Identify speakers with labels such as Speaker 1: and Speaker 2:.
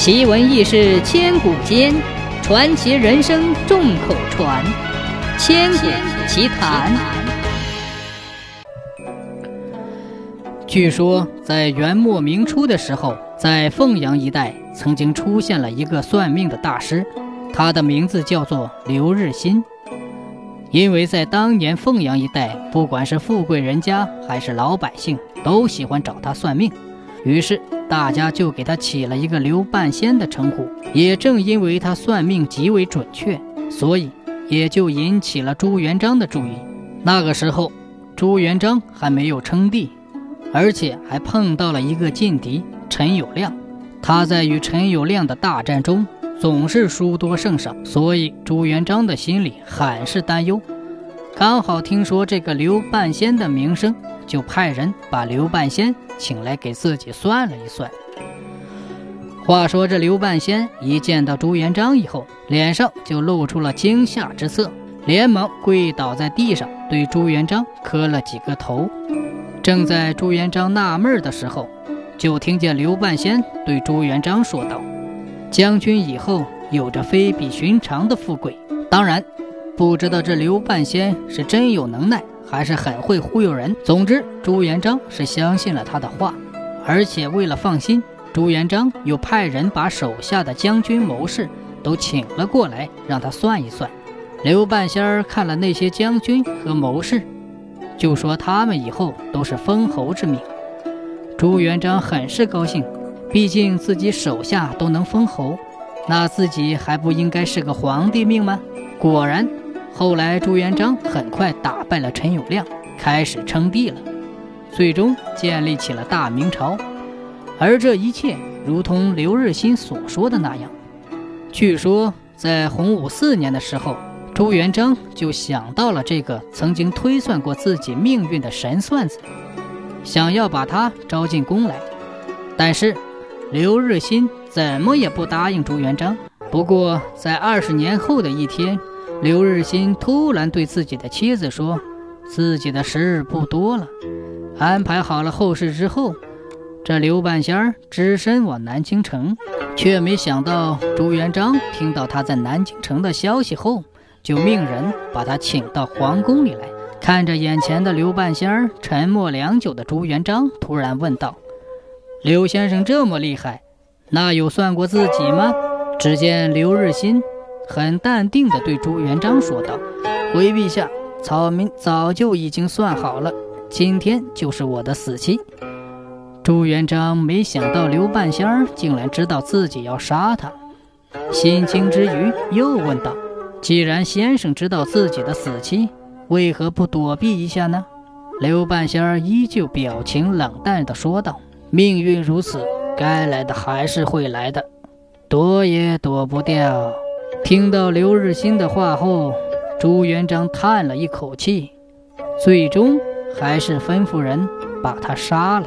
Speaker 1: 奇闻异事千古间，传奇人生众口传。千古奇谈。据说在元末明初的时候，在凤阳一带曾经出现了一个算命的大师，他的名字叫做刘日新。因为在当年凤阳一带，不管是富贵人家还是老百姓，都喜欢找他算命，于是大家就给他起了一个“刘半仙”的称呼。也正因为他算命极为准确，所以也就引起了朱元璋的注意。那个时候，朱元璋还没有称帝，而且还碰到了一个劲敌陈友谅。他在与陈友谅的大战中。总是输多胜少，所以朱元璋的心里很是担忧。刚好听说这个刘半仙的名声，就派人把刘半仙请来给自己算了一算。话说这刘半仙一见到朱元璋以后，脸上就露出了惊吓之色，连忙跪倒在地上，对朱元璋磕了几个头。正在朱元璋纳闷的时候，就听见刘半仙对朱元璋说道。将军以后有着非比寻常的富贵，当然，不知道这刘半仙是真有能耐，还是很会忽悠人。总之，朱元璋是相信了他的话，而且为了放心，朱元璋又派人把手下的将军谋士都请了过来，让他算一算。刘半仙儿看了那些将军和谋士，就说他们以后都是封侯之命。朱元璋很是高兴。毕竟自己手下都能封侯，那自己还不应该是个皇帝命吗？果然，后来朱元璋很快打败了陈友谅，开始称帝了，最终建立起了大明朝。而这一切，如同刘日新所说的那样，据说在洪武四年的时候，朱元璋就想到了这个曾经推算过自己命运的神算子，想要把他招进宫来，但是。刘日新怎么也不答应朱元璋。不过，在二十年后的一天，刘日新突然对自己的妻子说：“自己的时日不多了。”安排好了后事之后，这刘半仙儿只身往南京城，却没想到朱元璋听到他在南京城的消息后，就命人把他请到皇宫里来。看着眼前的刘半仙儿，沉默良久的朱元璋突然问道。刘先生这么厉害，那有算过自己吗？只见刘日新很淡定地对朱元璋说道：“回陛下，草民早就已经算好了，今天就是我的死期。”朱元璋没想到刘半仙儿竟然知道自己要杀他，心惊之余又问道：“既然先生知道自己的死期，为何不躲避一下呢？”刘半仙儿依旧表情冷淡地说道。命运如此，该来的还是会来的，躲也躲不掉。听到刘日新的话后，朱元璋叹了一口气，最终还是吩咐人把他杀了。